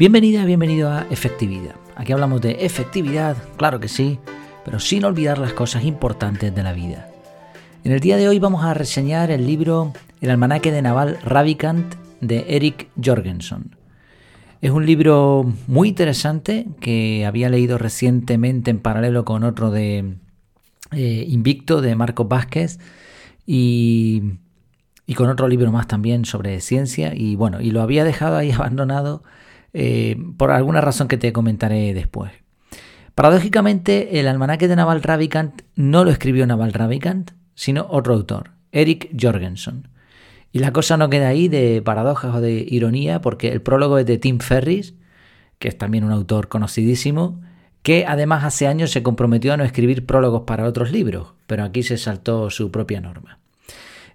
Bienvenida, bienvenido a Efectividad. Aquí hablamos de efectividad, claro que sí, pero sin olvidar las cosas importantes de la vida. En el día de hoy vamos a reseñar el libro El almanaque de Naval Ravikant de Eric Jorgensen. Es un libro muy interesante que había leído recientemente en paralelo con otro de eh, Invicto de Marcos Vázquez y, y, con otro libro más también sobre ciencia y bueno, y lo había dejado ahí abandonado eh, por alguna razón que te comentaré después. Paradójicamente, el almanaque de Naval Ravikant no lo escribió Naval Ravikant, sino otro autor, Eric Jorgensen. Y la cosa no queda ahí de paradojas o de ironía, porque el prólogo es de Tim Ferris, que es también un autor conocidísimo, que además hace años se comprometió a no escribir prólogos para otros libros, pero aquí se saltó su propia norma.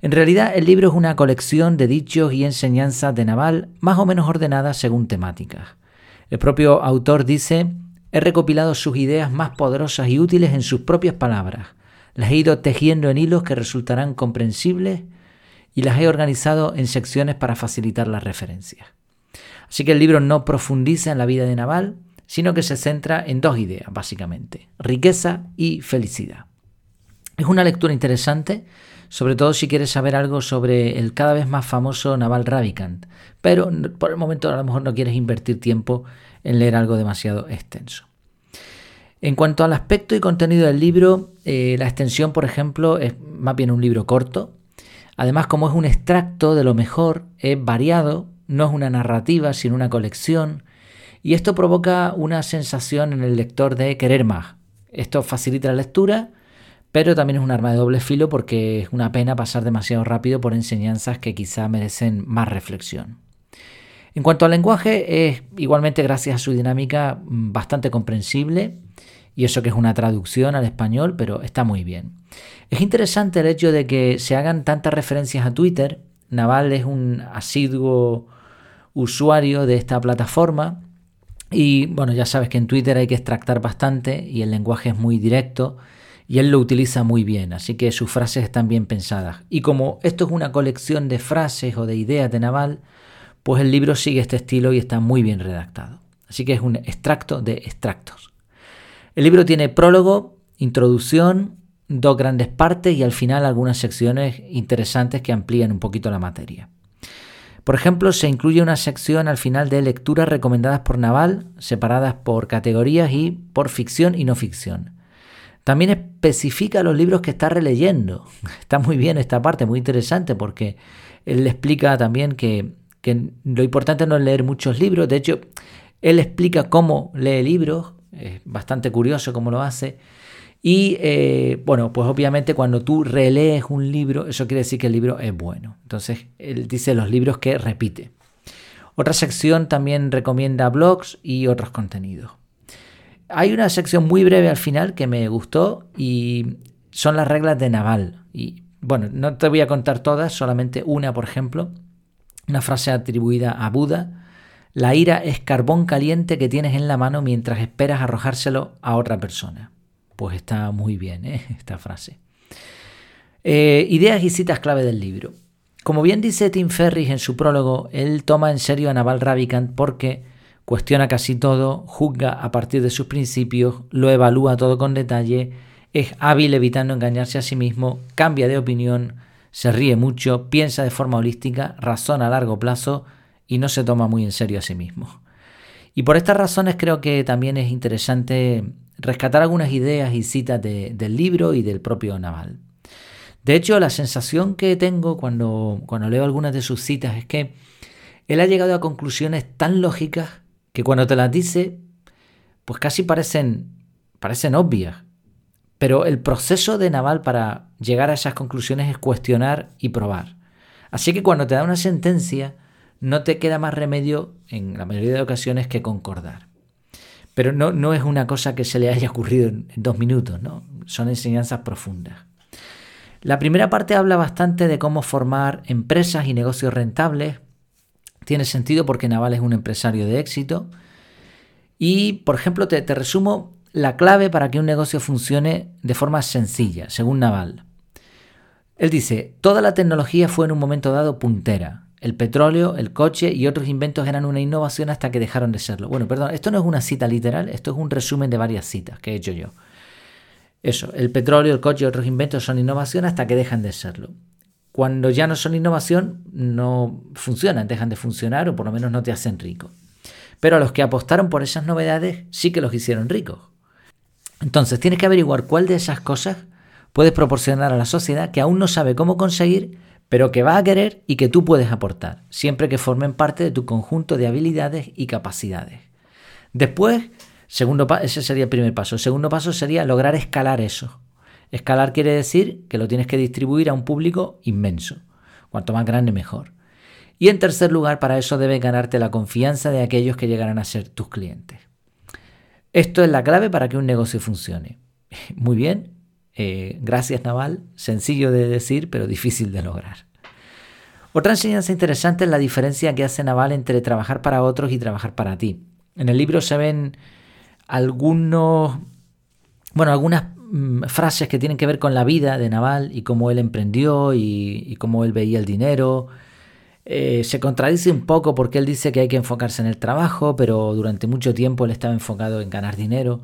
En realidad el libro es una colección de dichos y enseñanzas de Naval más o menos ordenadas según temáticas. El propio autor dice, he recopilado sus ideas más poderosas y útiles en sus propias palabras, las he ido tejiendo en hilos que resultarán comprensibles y las he organizado en secciones para facilitar las referencias. Así que el libro no profundiza en la vida de Naval, sino que se centra en dos ideas, básicamente, riqueza y felicidad. Es una lectura interesante, sobre todo si quieres saber algo sobre el cada vez más famoso Naval Ravikant, pero por el momento a lo mejor no quieres invertir tiempo en leer algo demasiado extenso. En cuanto al aspecto y contenido del libro, eh, la extensión, por ejemplo, es más bien un libro corto, Además, como es un extracto de lo mejor, es variado, no es una narrativa, sino una colección, y esto provoca una sensación en el lector de querer más. Esto facilita la lectura, pero también es un arma de doble filo porque es una pena pasar demasiado rápido por enseñanzas que quizá merecen más reflexión. En cuanto al lenguaje, es igualmente gracias a su dinámica bastante comprensible, y eso que es una traducción al español, pero está muy bien. Es interesante el hecho de que se hagan tantas referencias a Twitter. Naval es un asiduo usuario de esta plataforma y bueno, ya sabes que en Twitter hay que extractar bastante y el lenguaje es muy directo y él lo utiliza muy bien, así que sus frases están bien pensadas. Y como esto es una colección de frases o de ideas de Naval, pues el libro sigue este estilo y está muy bien redactado. Así que es un extracto de extractos. El libro tiene prólogo, introducción, dos grandes partes y al final algunas secciones interesantes que amplían un poquito la materia. Por ejemplo, se incluye una sección al final de lecturas recomendadas por Naval, separadas por categorías y por ficción y no ficción. También especifica los libros que está releyendo. Está muy bien esta parte, muy interesante, porque él le explica también que, lo importante no es leer muchos libros. De hecho, él explica cómo lee libros, es bastante curioso cómo lo hace. Y eh, bueno, pues obviamente cuando tú relees un libro, eso quiere decir que el libro es bueno. Entonces, él dice los libros que repite. Otra sección también recomienda blogs y otros contenidos. Hay una sección muy breve al final que me gustó y son las reglas de Naval. Y bueno, no te voy a contar todas, solamente una, por ejemplo, una frase atribuida a Buda la ira es carbón caliente que tienes en la mano mientras esperas arrojárselo a otra persona. Pues está muy bien ¿eh? esta frase. Eh, ideas y citas clave del libro. Como bien dice Tim Ferris en su prólogo, él toma en serio a Naval Ravikant porque cuestiona casi todo, juzga a partir de sus principios, lo evalúa todo con detalle, es hábil evitando engañarse a sí mismo, cambia de opinión, se ríe mucho, piensa de forma holística, razona a largo plazo, y no se toma muy en serio a sí mismo. Y por estas razones creo que también es interesante rescatar algunas ideas y citas del libro y del propio Naval. De hecho, la sensación que tengo cuando, cuando leo algunas de sus citas es que él ha llegado a conclusiones tan lógicas que cuando te las dice, pues casi parecen, parecen obvias. Pero el proceso de Naval para llegar a esas conclusiones es cuestionar y probar. Así que cuando te da una sentencia, no te queda más remedio en la mayoría de ocasiones que concordar. Pero no, no es una cosa que se le haya ocurrido en, dos minutos, ¿no? son enseñanzas profundas. La primera parte habla bastante de cómo formar empresas y negocios rentables. Tiene sentido porque Naval es un empresario de éxito. Y, por ejemplo, te, resumo la clave para que un negocio funcione de forma sencilla, según Naval. Él dice, toda la tecnología fue en un momento dado puntera, El petróleo, el coche y otros inventos eran una innovación hasta que dejaron de serlo. Bueno, perdón, esto no es una cita literal, esto es un resumen de varias citas que he hecho yo. Eso, el petróleo, el coche y otros inventos son innovación hasta que dejan de serlo. Cuando ya no son innovación, no funcionan, dejan de funcionar o por lo menos no te hacen rico. Pero a los que apostaron por esas novedades sí que los hicieron ricos. Entonces tienes que averiguar cuál de esas cosas puedes proporcionar a la sociedad que aún no sabe cómo conseguir, pero que va a querer y que tú puedes aportar, siempre que formen parte de tu conjunto de habilidades y capacidades. Después, segundo ese sería el primer paso. El segundo paso sería lograr escalar eso. Escalar quiere decir que lo tienes que distribuir a un público inmenso. Cuanto más grande, mejor. Y en tercer lugar, para eso debes ganarte la confianza de aquellos que llegarán a ser tus clientes. Esto es la clave para que un negocio funcione. Muy bien, eh, gracias Naval, sencillo de decir, pero difícil de lograr. Otra enseñanza interesante es la diferencia que hace Naval entre trabajar para otros y trabajar para ti. En el libro se ven algunos, bueno, algunas Mm, frases que tienen que ver con la vida de Naval y cómo él emprendió y, cómo él veía el dinero. Eh, se contradice un poco porque él dice que hay que enfocarse en el trabajo, pero durante mucho tiempo él estaba enfocado en ganar dinero.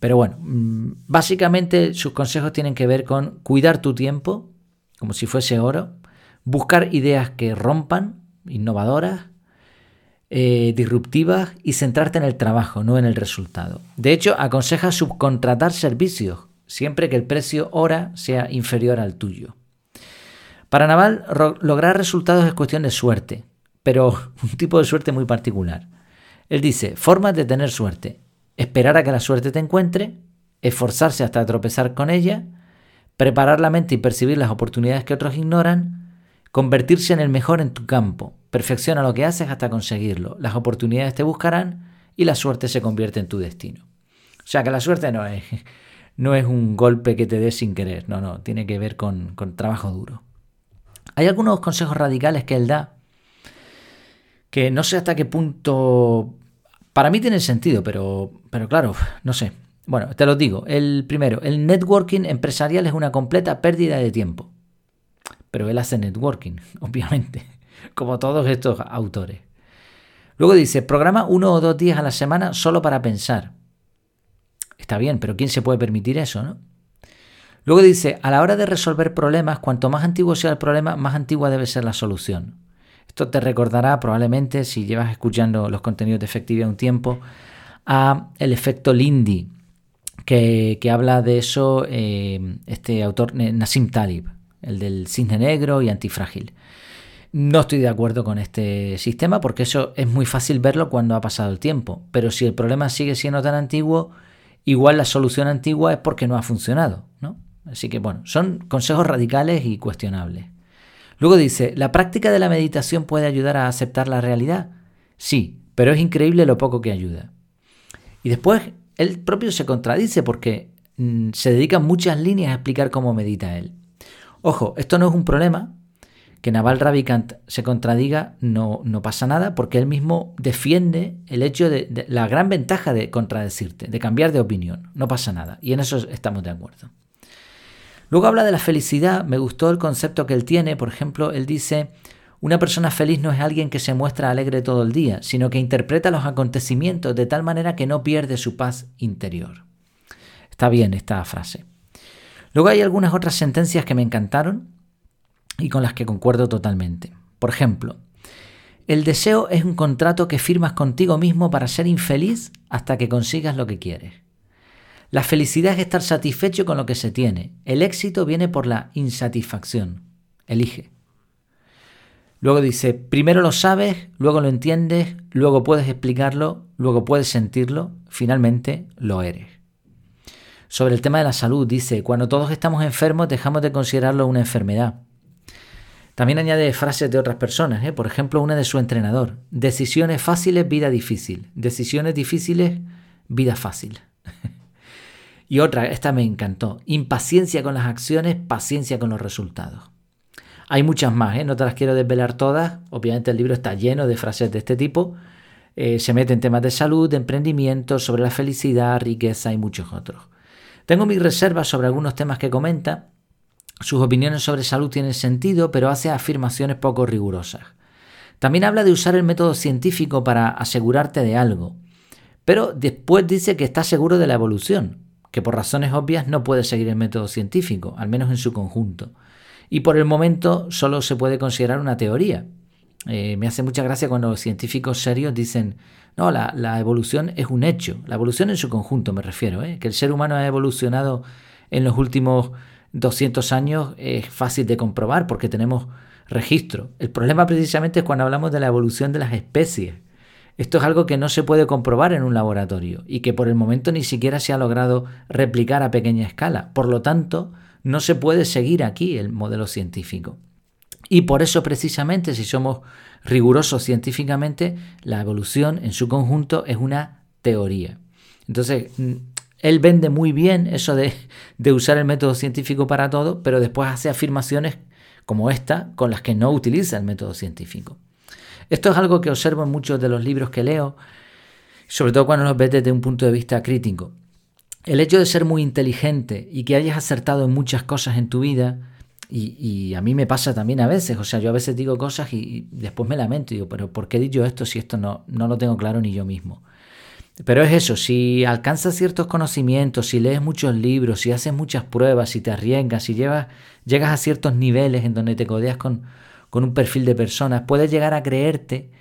Pero bueno, mm, básicamente sus consejos tienen que ver con cuidar tu tiempo, como si fuese oro, buscar ideas que rompan, innovadoras, eh, disruptivas y centrarte en el trabajo, no en el resultado. De hecho, aconseja subcontratar servicios, siempre que el precio hora sea inferior al tuyo. Para Naval, lograr resultados es cuestión de suerte, pero un tipo de suerte muy particular. Él dice, formas de tener suerte, esperar a que la suerte te encuentre, esforzarse hasta tropezar con ella, preparar la mente y percibir las oportunidades que otros ignoran, convertirse en el mejor en tu campo, Perfecciona lo que haces hasta conseguirlo. Las oportunidades te buscarán y la suerte se convierte en tu destino. O sea que la suerte no es, no es un golpe que te des sin querer, no, no, tiene que ver con, trabajo duro. Hay algunos consejos radicales que él da que no sé hasta qué punto para mí tienen sentido, pero, pero claro, no sé. Bueno, te lo digo. El primero, el networking empresarial es una completa pérdida de tiempo. Pero él hace networking, obviamente como todos estos autores. Luego dice, programa uno o dos días a la semana solo para pensar. Está bien, pero ¿quién se puede permitir eso, no? Luego dice, a la hora de resolver problemas, cuanto más antiguo sea el problema, más antigua debe ser la solución. Esto te recordará probablemente, si llevas escuchando los contenidos de efectividad un tiempo, a el efecto Lindy, que, habla de eso eh, este autor Nassim Talib, el del cisne negro y antifrágil. No estoy de acuerdo con este sistema porque eso es muy fácil verlo cuando ha pasado el tiempo. Pero si el problema sigue siendo tan antiguo, igual la solución antigua es porque no ha funcionado. ¿no? Así que bueno, son consejos radicales y cuestionables. Luego dice, ¿la práctica de la meditación puede ayudar a aceptar la realidad? Sí, pero es increíble lo poco que ayuda. Y después él propio se contradice porque mm, se dedican muchas líneas a explicar cómo medita él. Ojo, esto no es un problema que Naval Ravikant se contradiga no, no, pasa nada porque él mismo defiende el hecho de, la gran ventaja de contradecirte, de cambiar de opinión. No pasa nada. Y en eso estamos de acuerdo. Luego habla de la felicidad. Me gustó el concepto que él tiene. Por ejemplo, él dice, una persona feliz no es alguien que se muestra alegre todo el día, sino que interpreta los acontecimientos de tal manera que no pierde su paz interior. Está bien esta frase. Luego hay algunas otras sentencias que me encantaron y con las que concuerdo totalmente. Por ejemplo, el deseo es un contrato que firmas contigo mismo para ser infeliz hasta que consigas lo que quieres. La felicidad es estar satisfecho con lo que se tiene. El éxito viene por la insatisfacción. Elige. Luego dice, primero lo sabes, luego lo entiendes, luego puedes explicarlo, luego puedes sentirlo, finalmente lo eres. Sobre el tema de la salud dice, cuando todos estamos enfermos dejamos de considerarlo una enfermedad. También añade frases de otras personas, ¿eh? por ejemplo una de su entrenador. Decisiones fáciles, vida difícil. Decisiones difíciles, vida fácil. y otra, esta me encantó. Impaciencia con las acciones, paciencia con los resultados. Hay muchas más, ¿eh? no te las quiero desvelar todas. Obviamente el libro está lleno de frases de este tipo. Eh, se mete en temas de salud, de emprendimiento, sobre la felicidad, riqueza y muchos otros. Tengo mis reservas sobre algunos temas que comenta, sus opiniones sobre salud tienen sentido, pero hace afirmaciones poco rigurosas. También habla de usar el método científico para asegurarte de algo, pero después dice que está seguro de la evolución, que por razones obvias no puede seguir el método científico, al menos en su conjunto. Y por el momento solo se puede considerar una teoría. Eh, me hace mucha gracia cuando los científicos serios dicen, no, la, evolución es un hecho, la evolución en su conjunto me refiero, ¿eh? que el ser humano ha evolucionado en los últimos 200 años es fácil de comprobar porque tenemos registro. El problema precisamente es cuando hablamos de la evolución de las especies. Esto es algo que no se puede comprobar en un laboratorio y que por el momento ni siquiera se ha logrado replicar a pequeña escala. Por lo tanto, no se puede seguir aquí el modelo científico. Y por eso precisamente, si somos rigurosos científicamente, la evolución en su conjunto es una teoría. Entonces, él vende muy bien eso de, usar el método científico para todo, pero después hace afirmaciones como esta con las que no utiliza el método científico. Esto es algo que observo en muchos de los libros que leo, sobre todo cuando los ves desde un punto de vista crítico. El hecho de ser muy inteligente y que hayas acertado en muchas cosas en tu vida, y, a mí me pasa también a veces, o sea, yo a veces digo cosas y, después me lamento y digo, pero ¿por qué he dicho esto si esto no, no lo tengo claro ni yo mismo? Pero es eso, si alcanzas ciertos conocimientos, si lees muchos libros, si haces muchas pruebas, si te arriesgas, si llevas, llegas a ciertos niveles en donde te codeas con, con un perfil de personas, puedes llegar a creerte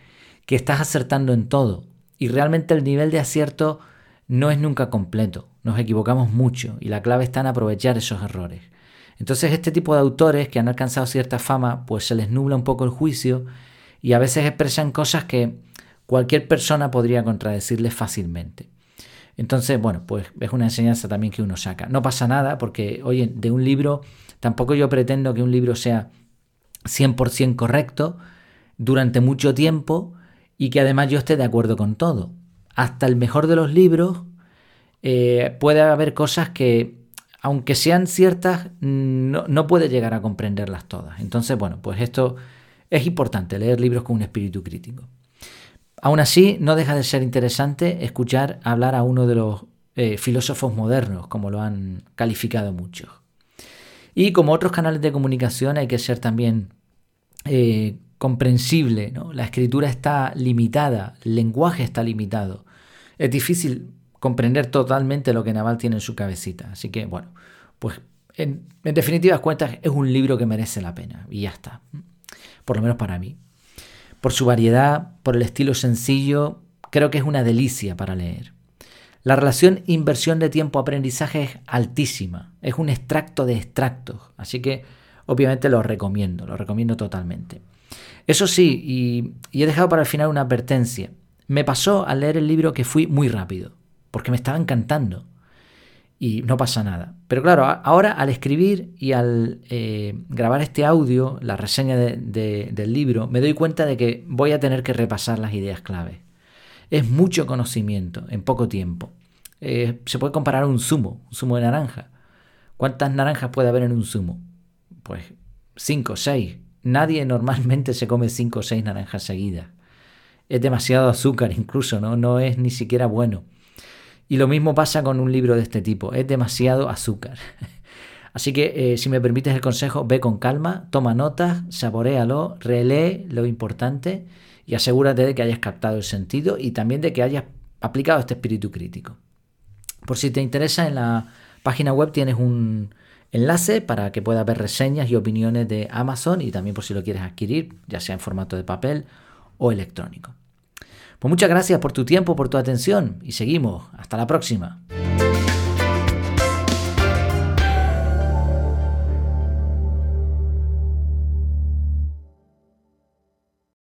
que estás acertando en todo. Y realmente el nivel de acierto no es nunca completo. Nos equivocamos mucho y la clave está en aprovechar esos errores. Entonces este tipo de autores que han alcanzado cierta fama, pues se les nubla un poco el juicio y a veces expresan cosas que cualquier persona podría contradecirles fácilmente. Entonces, bueno, pues es una enseñanza también que uno saca. No pasa nada porque, oye, de un libro, tampoco yo pretendo que un libro sea 100% correcto durante mucho tiempo y que además yo esté de acuerdo con todo. Hasta el mejor de los libros eh, puede haber cosas que aunque sean ciertas, no, puede llegar a comprenderlas todas. Entonces, bueno, pues esto es importante, leer libros con un espíritu crítico. Aún así, no deja de ser interesante escuchar hablar a uno de los eh, filósofos modernos, como lo han calificado muchos. Y como otros canales de comunicación hay que ser también eh, comprensible. ¿no? La escritura está limitada, el lenguaje está limitado. Es difícil comprender totalmente lo que Naval tiene en su cabecita. Así que, bueno, pues en, definitivas cuentas es un libro que merece la pena. Y ya está. Por lo menos para mí. Por su variedad, por el estilo sencillo, creo que es una delicia para leer. La relación inversión de tiempo-aprendizaje es altísima. Es un extracto de extractos. Así que obviamente lo recomiendo, lo recomiendo totalmente. Eso sí, y, he dejado para el final una advertencia. Me pasó al leer el libro que fui muy rápido porque me estaba encantando. Y no pasa nada. Pero claro, ahora al escribir y al eh, grabar este audio, la reseña del libro, me doy cuenta de que voy a tener que repasar las ideas clave. Es mucho conocimiento en poco tiempo. Eh, se puede comparar un zumo, un zumo de naranja. ¿Cuántas naranjas puede haber en un zumo? Pues cinco, seis. Nadie normalmente se come cinco o seis naranjas seguidas. Es demasiado azúcar incluso, ¿no? No es ni siquiera bueno. Y lo mismo pasa con un libro de este tipo, es demasiado azúcar. Así que eh, si me permites el consejo, ve con calma, toma notas, saborealo, relee lo importante y asegúrate de que hayas captado el sentido y también de que hayas aplicado este espíritu crítico. Por si te interesa, en la página web tienes un enlace para que puedas ver reseñas y opiniones de Amazon y también por si lo quieres adquirir, ya sea en formato de papel o electrónico. Pues muchas gracias por tu tiempo, por tu atención y seguimos. Hasta la próxima.